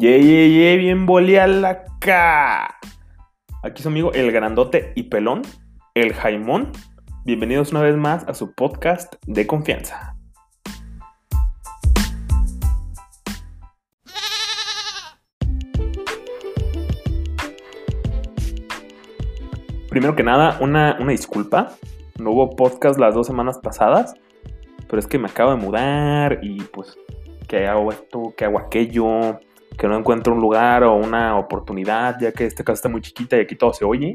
Ye, ye, ye, bien acá. Aquí su amigo el grandote y pelón, el Jaimón. Bienvenidos una vez más a su podcast de confianza. Primero que nada, una, una disculpa. No hubo podcast las dos semanas pasadas, pero es que me acabo de mudar y pues que hago esto, que hago aquello que no encuentro un lugar o una oportunidad, ya que esta casa está muy chiquita y aquí todo se oye.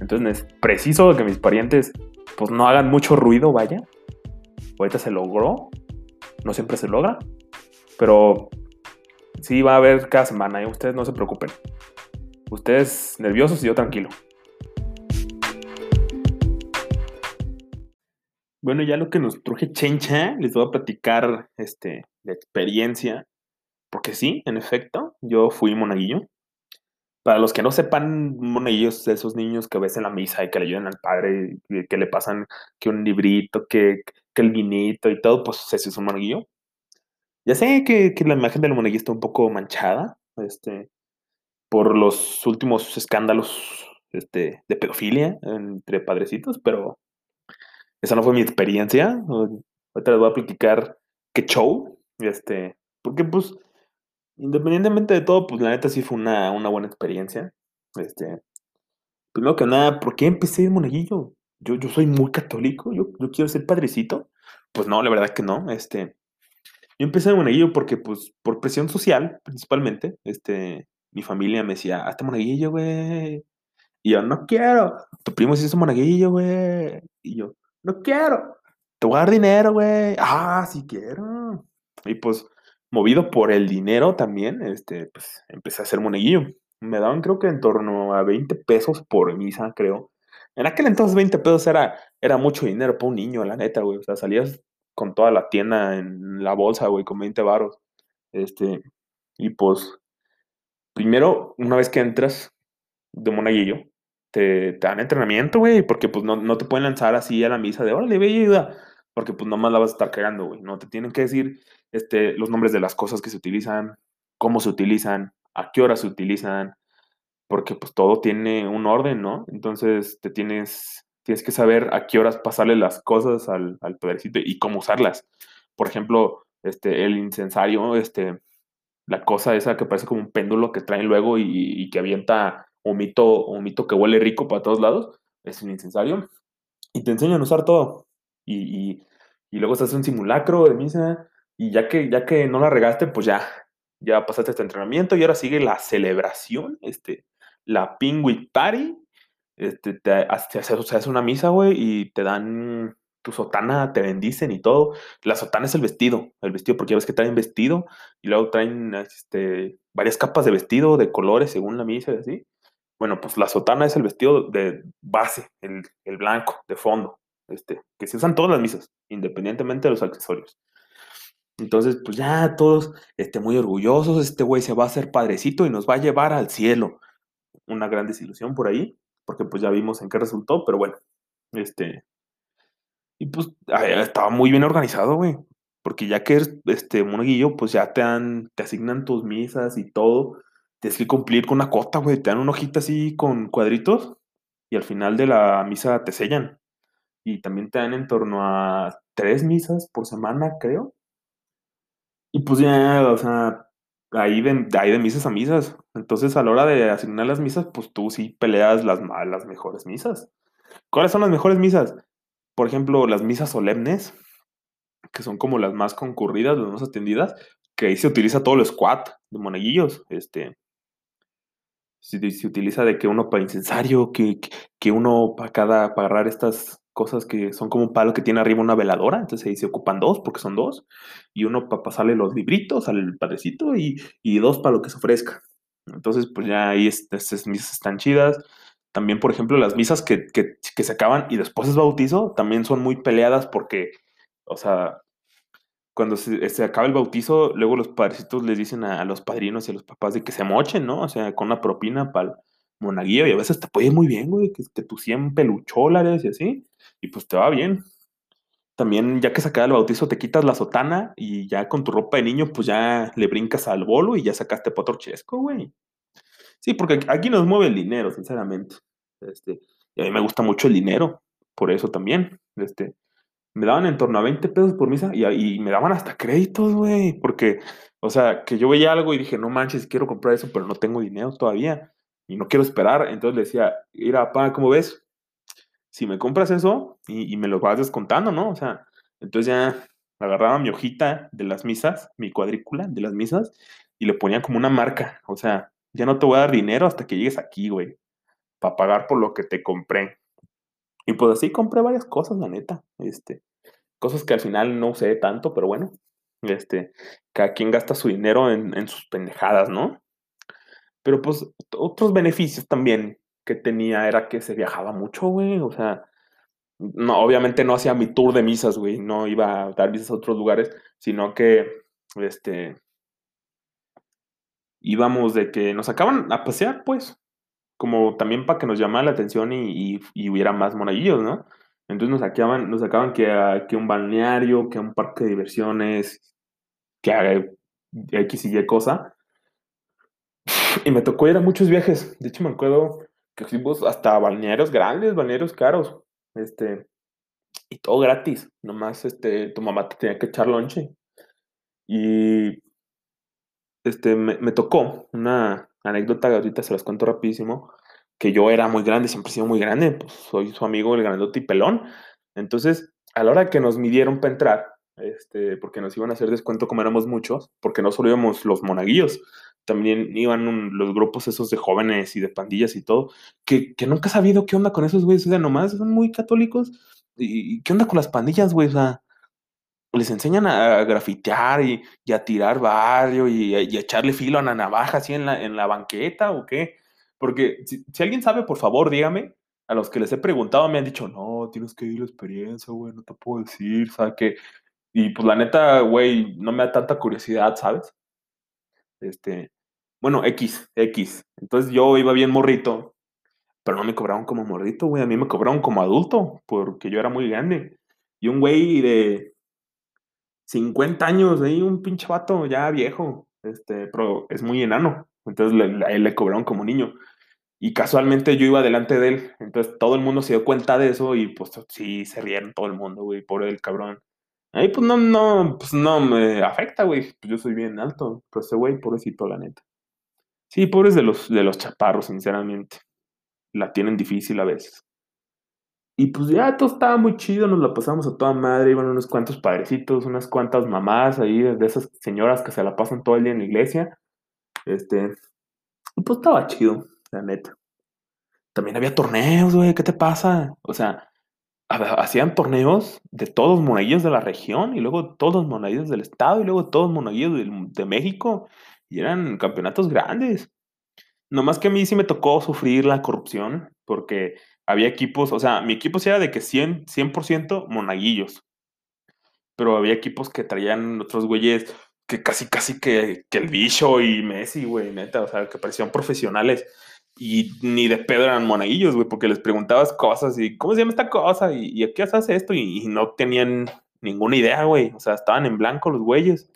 Entonces es preciso que mis parientes pues no hagan mucho ruido, vaya. Ahorita se logró, no siempre se logra, pero sí va a haber cada semana, ¿eh? ustedes no se preocupen. Ustedes nerviosos y yo tranquilo. Bueno, ya lo que nos truje Chencha, les voy a platicar este, de experiencia porque sí, en efecto, yo fui monaguillo. Para los que no sepan, monaguillos, esos niños que ves en la misa y que le ayudan al padre, que le pasan que un librito, que, que el vinito y todo, pues ese es un monaguillo. Ya sé que, que la imagen del monaguillo está un poco manchada, este, por los últimos escándalos este, de pedofilia entre padrecitos, pero esa no fue mi experiencia. Ahorita les voy a platicar qué show, este, porque pues Independientemente de todo, pues la neta sí fue una, buena experiencia. Este, primero que nada, ¿por qué empecé de monaguillo? Yo, yo soy muy católico, yo, yo quiero ser padrecito. Pues no, la verdad que no. Este, yo empecé de monaguillo porque, pues, por presión social, principalmente, este, mi familia me decía, hazte monaguillo, güey. Y yo, no quiero. Tu primo se hizo monaguillo, güey. Y yo, no quiero. Te voy a dar dinero, güey. Ah, sí quiero. Y pues, movido por el dinero también, este, pues empecé a hacer moneguillo. Me daban creo que en torno a 20 pesos por misa, creo. En aquel entonces 20 pesos era, era mucho dinero para un niño, la neta, güey. O sea, salías con toda la tienda en la bolsa, güey, con 20 varos. Este, y pues, primero, una vez que entras de monaguillo, te, te dan entrenamiento, güey, porque pues no, no, te pueden lanzar así a la misa de, órale, ve y ayuda, porque pues nomás la vas a estar cagando, güey. No te tienen que decir, este, los nombres de las cosas que se utilizan, cómo se utilizan, a qué hora se utilizan, porque pues todo tiene un orden, ¿no? Entonces te tienes, tienes que saber a qué horas pasarle las cosas al, al podercito y cómo usarlas. Por ejemplo, este, el incensario, este, la cosa esa que parece como un péndulo que traen luego y, que avienta un mito, un mito que huele rico para todos lados, es un incensario. Y te enseñan a usar todo. Y, y, luego se hace un simulacro de misa y ya que, ya que no la regaste, pues ya, ya pasaste este entrenamiento y ahora sigue la celebración, este, la Penguin Party. Este, te, hace una misa, güey, y te dan tu sotana, te bendicen y todo. La sotana es el vestido, el vestido, porque ya ves que traen vestido y luego traen este, varias capas de vestido de colores según la misa y así. Bueno, pues la sotana es el vestido de base, el, el blanco, de fondo, este, que se usan todas las misas, independientemente de los accesorios. Entonces, pues ya todos este, muy orgullosos, este güey se va a hacer padrecito y nos va a llevar al cielo. Una gran desilusión por ahí, porque pues ya vimos en qué resultó, pero bueno, este... Y pues estaba muy bien organizado, güey, porque ya que eres este monaguillo, pues ya te dan, te asignan tus misas y todo, tienes que cumplir con una cota, güey, te dan una hojita así con cuadritos y al final de la misa te sellan. Y también te dan en torno a tres misas por semana, creo y pues ya, o sea, ahí de, ahí de misas a misas. Entonces, a la hora de asignar las misas, pues tú sí peleas las, las mejores misas. ¿Cuáles son las mejores misas? Por ejemplo, las misas solemnes, que son como las más concurridas, las más atendidas, que ahí se utiliza todo el squat de monaguillos. Este, se, se utiliza de que uno para incensario, que, que uno para cada, para agarrar estas cosas que son como un palo que tiene arriba una veladora, entonces ahí se ocupan dos porque son dos, y uno para pasarle los libritos al padrecito y, y dos para lo que se ofrezca. Entonces, pues ya ahí estas misas están chidas. También, por ejemplo, las misas que, que, se acaban y después es bautizo, también son muy peleadas porque, o sea, cuando se, se acaba el bautizo, luego los padrecitos les dicen a, los padrinos y a los papás de que se mochen, ¿no? O sea, con una propina para monaguillo y a veces te puede ir muy bien, güey, que, que tus 100 pelucholares y así, y pues te va bien. también ya que se acaba el bautizo te quitas la sotana y ya con tu ropa de niño pues ya le brincas al bolo y ya sacaste potorchesco, güey. Sí, porque aquí nos mueve el dinero, sinceramente. Este, y a mí me gusta mucho el dinero, por eso también. Este, me daban en torno a 20 pesos por misa y, y me daban hasta créditos, güey, porque, o sea, que yo veía algo y dije, no manches, quiero comprar eso, pero no tengo dinero todavía y no quiero esperar. Entonces le decía, mira, pa, ¿cómo ves? Si me compras eso y, y me lo vas descontando, ¿no? O sea, entonces ya agarraba mi hojita de las misas, mi cuadrícula de las misas, y le ponía como una marca. O sea, ya no te voy a dar dinero hasta que llegues aquí, güey, para pagar por lo que te compré. Y pues así compré varias cosas, la neta. Este, cosas que al final no usé tanto, pero bueno, este, cada quien gasta su dinero en, en sus pendejadas, ¿no? Pero pues otros beneficios también que tenía era que se viajaba mucho, güey. O sea, no, obviamente no hacía mi tour de misas, güey. No iba a dar misas a otros lugares, sino que, este, íbamos de que nos sacaban a pasear, pues, como también para que nos llamara la atención y, y, hubiera más monaguillos, ¿no? Entonces nos sacaban, nos sacaban que que un balneario, que a un parque de diversiones, que X y Y cosa. Y me tocó ir a muchos viajes. De hecho, me acuerdo que fuimos hasta balnearios grandes, balnearios caros. Este, y todo gratis. Nomás este, tu mamá te tenía que echar lonche. Y este, me, me tocó una anécdota, ahorita se las cuento rapidísimo, que yo era muy grande, siempre he sido muy grande, pues soy su amigo el grandote y pelón. Entonces, a la hora que nos midieron para entrar, este, porque nos iban a hacer descuento como éramos muchos, porque no solo íbamos los monaguillos, también iban los grupos esos de jóvenes y de pandillas y todo, que, que nunca he sabido qué onda con esos güeyes, o sea, nomás son muy católicos, y, qué onda con las pandillas, güey, o sea, les enseñan a, grafitear y, a tirar barrio y, a echarle filo a la navaja así en la, en la banqueta o qué. Porque si, alguien sabe, por favor, dígame. A los que les he preguntado me han dicho, no, tienes que ir la experiencia, güey, no te puedo decir, ¿sabes qué? Y pues la neta, güey, no me da tanta curiosidad, ¿sabes? Este, bueno, X, X. Entonces yo iba bien morrito, pero no me cobraron como morrito, güey, a mí me cobraron como adulto, porque yo era muy grande. Y un güey de 50 años, ahí un pinche vato ya viejo, este, pero es muy enano. Entonces a él le cobraron como niño. Y casualmente yo iba delante de él. Entonces todo el mundo se dio cuenta de eso y pues sí, se rieron todo el mundo, güey, por el cabrón. Ahí pues no, no, pues no me afecta, güey. Pues yo soy bien alto. Pero ese güey, pobrecito, la neta. Sí, pobres de los, de los chaparros, sinceramente. La tienen difícil a veces. Y pues ya todo estaba muy chido, nos la pasamos a toda madre, iban unos cuantos padrecitos, unas cuantas mamás ahí, de esas señoras que se la pasan todo el día en la iglesia. Este, y pues estaba chido, la neta. También había torneos, güey, ¿qué te pasa? O sea, hacían torneos de todos los monaguillos de la región y luego todos los monaguillos del estado y luego todos los monaguillos de México y eran campeonatos grandes. Nomás que a mí sí me tocó sufrir la corrupción porque había equipos, o sea, mi equipo sí era de que 100%, 100 monaguillos, pero había equipos que traían otros güeyes que casi, casi que, que el bicho y Messi, güey, neta, o sea, que parecían profesionales y ni de pedo eran monaguillos, güey, porque les preguntabas cosas y, ¿cómo se llama esta cosa? ¿Y, a qué hace esto? Y, no tenían ninguna idea, güey, o sea, estaban en blanco los güeyes.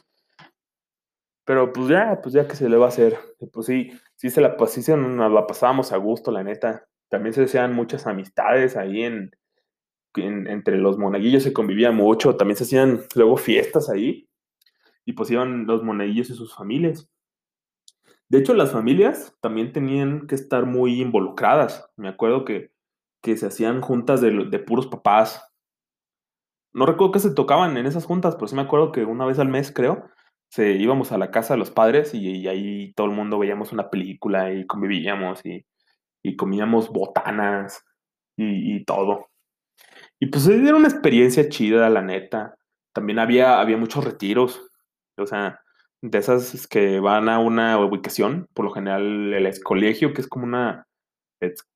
Pero pues ya, pues ya que se le va a hacer, pues sí, sí se la, pues, sí nos la pasábamos a gusto, la neta. También se hacían muchas amistades ahí en, entre los monaguillos, se convivía mucho, también se hacían luego fiestas ahí y pues iban los monaguillos y sus familias. De hecho, las familias también tenían que estar muy involucradas. Me acuerdo que, que se hacían juntas de, puros papás. No recuerdo que se tocaban en esas juntas, pero sí me acuerdo que una vez al mes, creo, se íbamos a la casa de los padres y, y ahí todo el mundo veíamos una película y convivíamos y y comíamos botanas y, todo. Y pues era una experiencia chida, la neta. También había, había muchos retiros, o sea, de esas que van a una ubicación, por lo general el colegio, que es como una,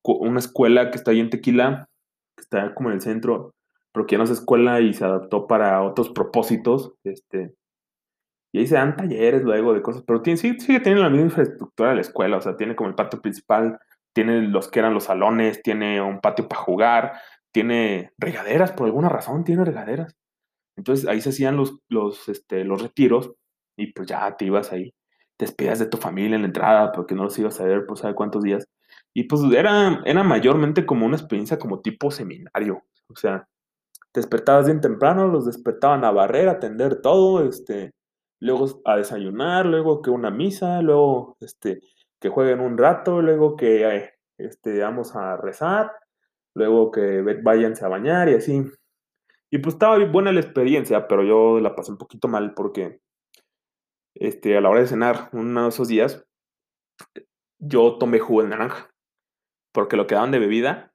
una escuela que está ahí en Tequila, que está como en el centro, pero que ya no es escuela y se adaptó para otros propósitos, este, y ahí se dan talleres luego de cosas, pero tiene, sigue, sigue teniendo la misma infraestructura de la escuela, o sea, tiene como el patio principal, tiene los que eran los salones, tiene un patio para jugar, tiene regaderas, por alguna razón tiene regaderas. Entonces ahí se hacían los, los, este, los retiros y pues ya te ibas ahí, te despedías de tu familia en la entrada porque no los ibas a ver por sabe cuántos días. Y pues era, era mayormente como una experiencia como tipo seminario. O sea, te despertabas bien temprano, los despertaban a barrer, a atender todo, este, luego a desayunar, luego que una misa, luego este, que jueguen un rato, luego que este, vamos a rezar, luego que váyanse a bañar y así. Y pues estaba buena la experiencia, pero yo la pasé un poquito mal porque este, a la hora de cenar, uno de esos días, yo tomé jugo de naranja. Porque lo que daban de bebida,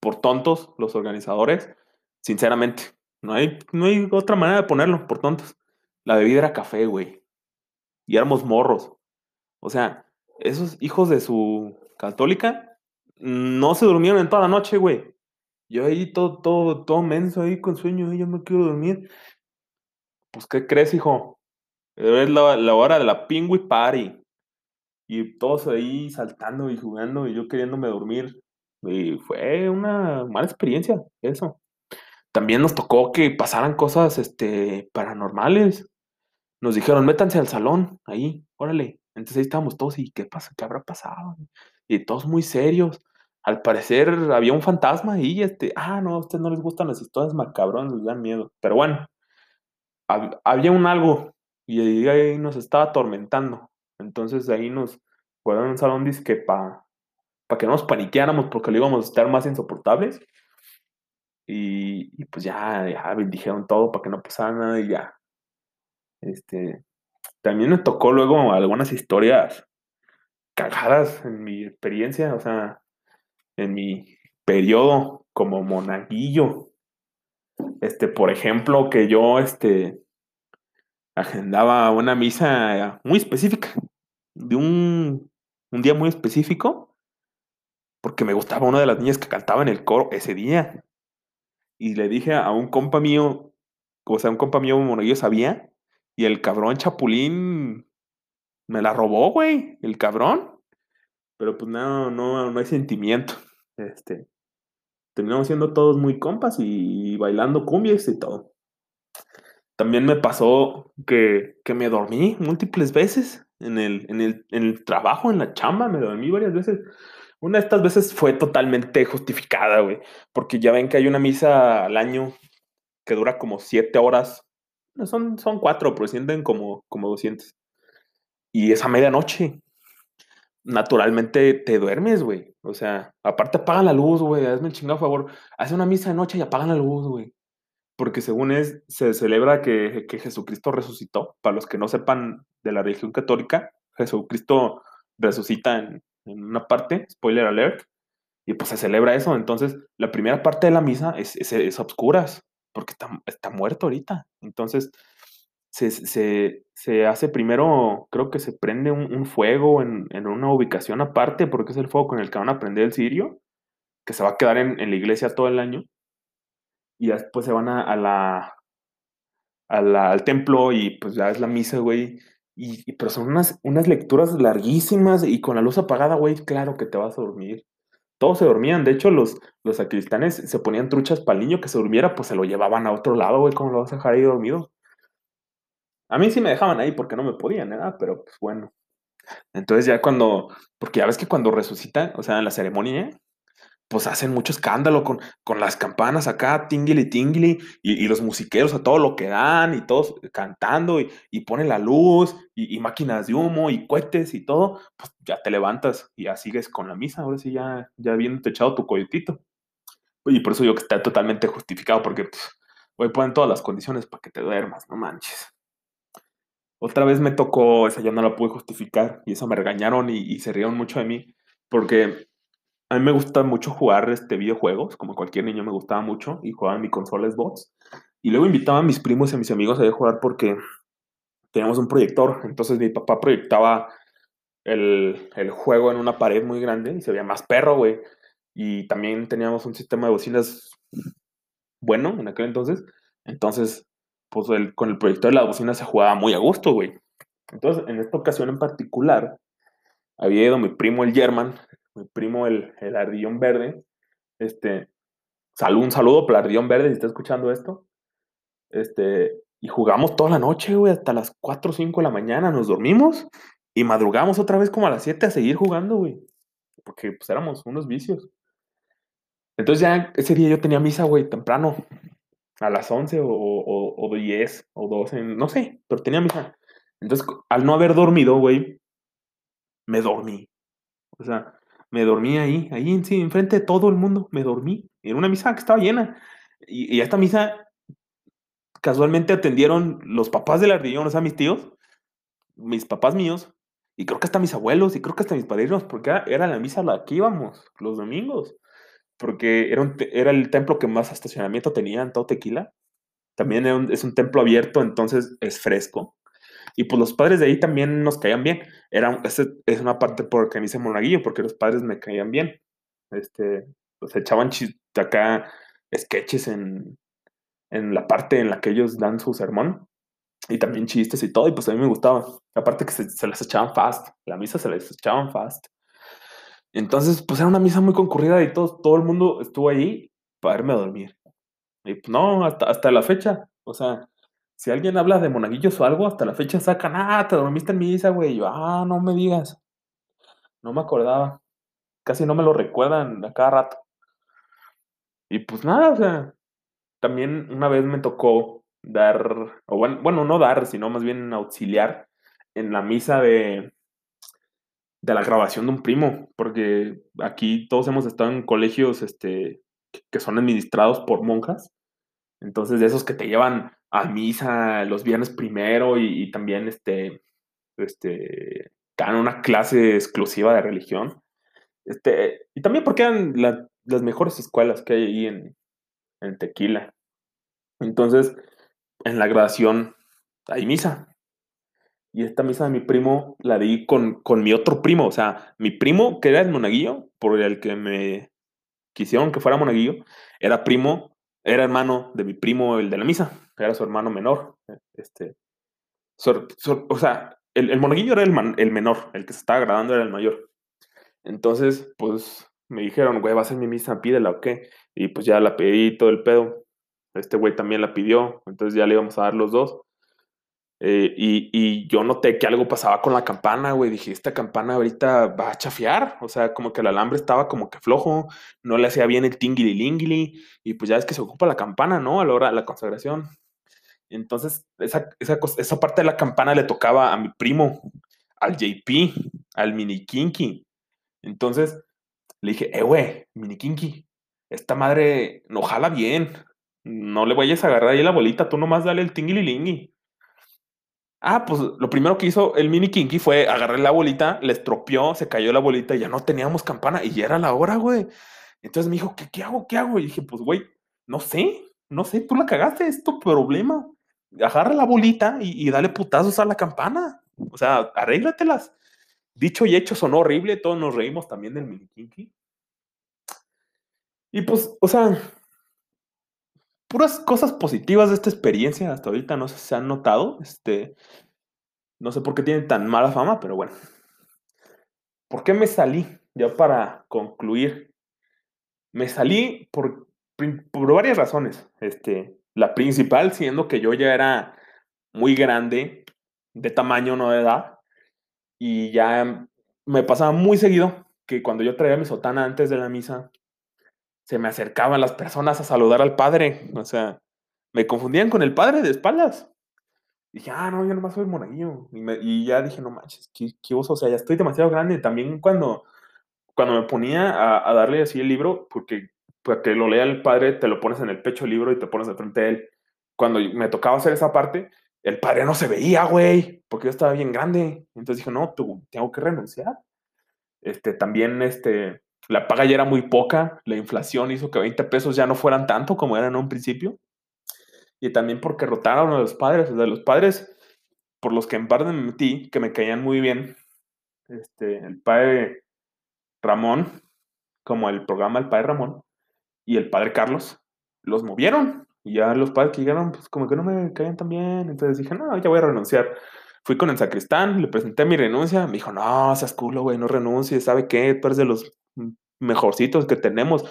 por tontos, los organizadores, sinceramente, no hay, no hay otra manera de ponerlo, por tontos. La bebida era café, güey. Y éramos morros. O sea, esos hijos de su católica no se durmieron en toda la noche, güey. Yo ahí todo, todo, todo menso ahí con sueño, yo me quiero dormir. Pues, ¿qué crees, hijo? Es la, hora de la pingüi party. Y todos ahí saltando y jugando y yo queriéndome dormir. Y fue una mala experiencia, eso. También nos tocó que pasaran cosas este, paranormales. Nos dijeron, métanse al salón, ahí, órale. Entonces ahí estábamos todos y ¿qué pasa? ¿Qué habrá pasado? Y todos muy serios. Al parecer había un fantasma ahí, este, ah, no, a ustedes no les gustan las historias macabronas, les dan miedo. Pero bueno, había un algo y ahí nos estaba atormentando. Entonces ahí nos fueron a un salón disque para que no nos paniqueáramos porque le íbamos a estar más insoportables. Y, pues ya, ya dijeron todo para que no pasara nada y ya. Este, también me tocó luego algunas historias cagadas en mi experiencia, o sea, en mi periodo como monaguillo. Este, por ejemplo, que yo, este, agendaba una misa muy específica, de un, un día muy específico, porque me gustaba una de las niñas que cantaba en el coro ese día. Y le dije a un compa mío, o sea, un compa mío monaguillo sabía, y el cabrón Chapulín me la robó, güey, el cabrón. Pero pues no, no, no hay sentimiento. Este, terminamos siendo todos muy compas y bailando cumbias y todo. También me pasó que, me dormí múltiples veces en el, en, el, en el trabajo, en la chamba, me dormí varias veces. Una de estas veces fue totalmente justificada, güey, porque ya ven que hay una misa al año que dura como siete horas. Son, son cuatro, pero sienten como, como 200. Y es a medianoche naturalmente te duermes, güey. O sea, aparte apagan la luz, güey. Hazme el chingado favor. Hace una misa de noche y apagan la luz, güey. Porque según es, se celebra que, Jesucristo resucitó. Para los que no sepan de la religión católica, Jesucristo resucita en, una parte, spoiler alert, y pues se celebra eso. Entonces, la primera parte de la misa es, es, es obscuras, porque está, muerto ahorita. Entonces, se, hace primero, creo que se prende un, fuego en, una ubicación aparte, porque es el fuego con el que van a prender el cirio, que se va a quedar en, la iglesia todo el año. Y después se van a, la, al templo y pues ya es la misa, güey. Y, pero son unas, unas lecturas larguísimas y con la luz apagada, güey, claro que te vas a dormir. Todos se dormían, de hecho los, los sacristanes se ponían truchas para el niño que se durmiera, pues se lo llevaban a otro lado, güey, ¿cómo lo vas a dejar ahí dormido? A mí sí me dejaban ahí porque no me podían, ¿verdad? Pero pues bueno. Entonces ya cuando, porque ya ves que cuando resucitan, o sea, en la ceremonia, pues hacen mucho escándalo con, con las campanas acá, tingly tingly, y, y, los musiqueros a todo lo que dan, y todos cantando, y, y ponen la luz, y, máquinas de humo, y cohetes, y todo, pues ya te levantas y ya sigues con la misa, ahora sí ya, ya te echado tu coyotito. Y por eso yo que está totalmente justificado, porque pues, voy ponen todas las condiciones para que te duermas, no manches. Otra vez me tocó, esa yo no la pude justificar y eso me regañaron y, se rieron mucho de mí porque a mí me gusta mucho jugar este, videojuegos, como cualquier niño me gustaba mucho y jugaba en mi consola Xbox. Y luego invitaba a mis primos y a mis amigos a jugar porque teníamos un proyector. Entonces mi papá proyectaba el, el, juego en una pared muy grande y se veía más perro, güey. Y también teníamos un sistema de bocinas bueno en aquel entonces. Entonces pues con el proyector de la bocina se jugaba muy a gusto, güey. Entonces, en esta ocasión en particular, había ido mi primo el German, mi primo el, el Ardillón Verde. Este, salud, un saludo para el Ardillón Verde si está escuchando esto. Este, y jugamos toda la noche, güey, hasta las 4 o 5 de la mañana, nos dormimos y madrugamos otra vez como a las 7 a seguir jugando, güey. Porque pues éramos unos vicios. Entonces ya ese día yo tenía misa, güey, temprano. A las 11 o, o, o 10 o 12, no sé, pero tenía misa. Entonces, al no haber dormido, güey, me dormí. O sea, me dormí ahí, ahí sí, enfrente de todo el mundo, me dormí. En una misa que estaba llena. Y, y esta misa, casualmente atendieron los papás del ardillón, o sea, mis tíos, mis papás míos, y creo que hasta mis abuelos, y creo que hasta mis padrinos, porque era, era la misa a la que íbamos los domingos. Porque era, era el templo que más estacionamiento tenía en todo Tequila. También es un templo abierto, entonces es fresco. Y pues los padres de ahí también nos caían bien. Era, es, es una parte porque me hice monaguillo, porque los padres me caían bien. Este, pues echaban acá sketches en, en la parte en la que ellos dan su sermón. Y también chistes y todo, y pues a mí me gustaba. Aparte que se, se las echaban fast. La misa se les echaban fast. Entonces, pues era una misa muy concurrida y todo, todo el mundo estuvo ahí para irme a dormir. Y pues no, hasta, hasta la fecha. O sea, si alguien habla de monaguillos o algo, hasta la fecha sacan, ah, te dormiste en misa, güey. yo, ah, no me digas. No me acordaba. Casi no me lo recuerdan a cada rato. Y pues nada, o sea, también una vez me tocó dar, o bueno, bueno, no dar, sino más bien auxiliar en la misa de, de la grabación de un primo, porque aquí todos hemos estado en colegios este, que son administrados por monjas. Entonces, de esos que te llevan a misa los viernes primero y, también este, este, dan una clase exclusiva de religión. Este, y también porque eran la, las mejores escuelas que hay ahí en, en Tequila. Entonces, en la graduación hay misa. Y esta misa de mi primo la di con, con mi otro primo. O sea, mi primo, que era el monaguillo, por el que me quisieron que fuera monaguillo, era primo, era hermano de mi primo, el de la misa. Era su hermano menor. Este, so, so, o sea, el, monaguillo era el, menor, el que se estaba grabando era el mayor. Entonces, pues me dijeron, güey, va a ser mi misa, pídela o qué. Y pues ya la pedí todo el pedo. Este güey también la pidió, entonces ya le íbamos a dar los dos. Eh, y, y, yo noté que algo pasaba con la campana, güey. Dije, esta campana ahorita va a chafiar. O sea, como que el alambre estaba como que flojo, no le hacía bien el tingili lingili. Y pues ya es que se ocupa la campana, ¿no? A la hora de la consagración. Entonces, esa, esa, esa parte de la campana le tocaba a mi primo, al JP, al mini kinky. Entonces, le dije, eh, güey, mini kinky, esta madre no jala bien. No le vayas a agarrar ahí la bolita, tú nomás dale el tingili Ah, pues lo primero que hizo el mini kinky fue agarrar la bolita, le estropeó, se cayó la bolita y ya no teníamos campana y ya era la hora, güey. Entonces me dijo, ¿qué, qué hago? ¿Qué hago? Y dije, pues, güey, no sé, no sé, tú la cagaste, es tu problema. Agarra la bolita y, y dale putazos a la campana. O sea, arréglatelas. Dicho y hecho sonó horrible, todos nos reímos también del mini kinky. Y pues, o sea, puras cosas positivas de esta experiencia hasta ahorita no sé si se han notado. Este, no sé por qué tienen tan mala fama, pero bueno. ¿Por qué me salí? Ya para concluir. Me salí por, por varias razones. Este, la principal siendo que yo ya era muy grande, de tamaño, no de edad, y ya me pasaba muy seguido que cuando yo traía mi sotana antes de la misa, se me acercaban las personas a saludar al padre. O sea, me confundían con el padre de espaldas. dije, ah, no, yo nomás soy monaguillo. Y, me, y ya dije, no manches, qué, qué oso. O sea, ya estoy demasiado grande. También cuando, cuando me ponía a, a darle así el libro, porque para que lo lea el padre, te lo pones en el pecho el libro y te pones de frente a él. Cuando me tocaba hacer esa parte, el padre no se veía, güey, porque yo estaba bien grande. Entonces dije, no, tengo que renunciar. Este, también, este, la paga ya era muy poca, la inflación hizo que 20 pesos ya no fueran tanto como eran en un principio. Y también porque rotaron a los padres, o sea, los padres por los que en parte me metí, que me caían muy bien, este, el padre Ramón, como el programa El Padre Ramón, y el padre Carlos, los movieron. Y ya los padres que llegaron, pues como que no me caían tan bien. Entonces dije, no, ya voy a renunciar. Fui con el sacristán, le presenté mi renuncia. Me dijo, no, seas culo, güey, no renuncies. ¿Sabe qué? Tú eres de los mejorcitos que tenemos.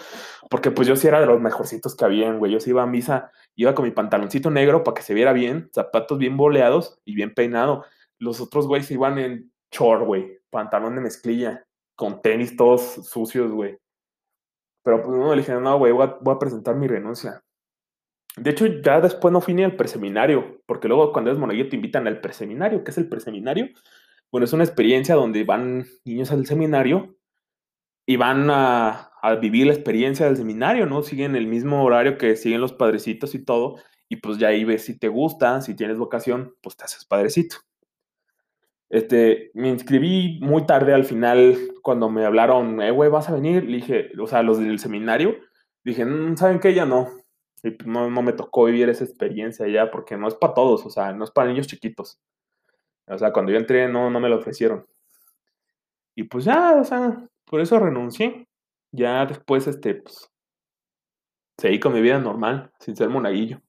Porque pues yo sí era de los mejorcitos que habían, güey. Yo sí iba a misa, iba con mi pantaloncito negro para que se viera bien, zapatos bien boleados y bien peinado. Los otros güeyes iban en short, güey, pantalón de mezclilla, con tenis todos sucios, güey. Pero pues no, le dije, no, güey, voy, a, presentar mi renuncia. De hecho, ya después no fui ni al preseminario, porque luego cuando eres monaguillo te invitan al preseminario. ¿Qué es el preseminario? Bueno, es una experiencia donde van niños al seminario y van a, vivir la experiencia del seminario, ¿no? Siguen el mismo horario que siguen los padrecitos y todo, y pues ya ahí ves si te gusta, si tienes vocación, pues te haces padrecito. Este, me inscribí muy tarde al final cuando me hablaron, eh, güey, ¿vas a venir? Le dije, o sea, los del seminario, dije, mm, ¿saben qué? Ya no. Y pues, no, no me tocó vivir esa experiencia ya, porque no es para todos, o sea, no es para niños chiquitos. O sea, cuando yo entré no, no me lo ofrecieron. Y pues ya, o sea, por eso renuncié. Ya después, este, pues, seguí con mi vida normal, sin ser monaguillo.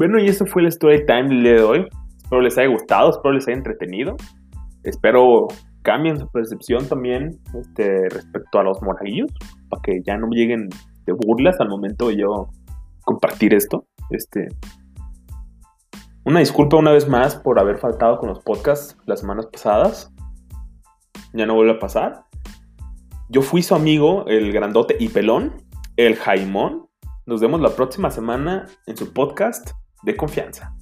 Bueno, y eso fue el story time del día de hoy. Espero les haya gustado, espero les haya entretenido. Espero cambien su percepción también este, respecto a los monaguillos, para que ya no lleguen de burlas al momento de yo compartir esto. Este, una disculpa una vez más por haber faltado con los podcasts las semanas pasadas. Ya no vuelve a pasar. Yo fui su amigo, el grandote y pelón, el Jaimón. Nos vemos la próxima semana en su podcast de confianza.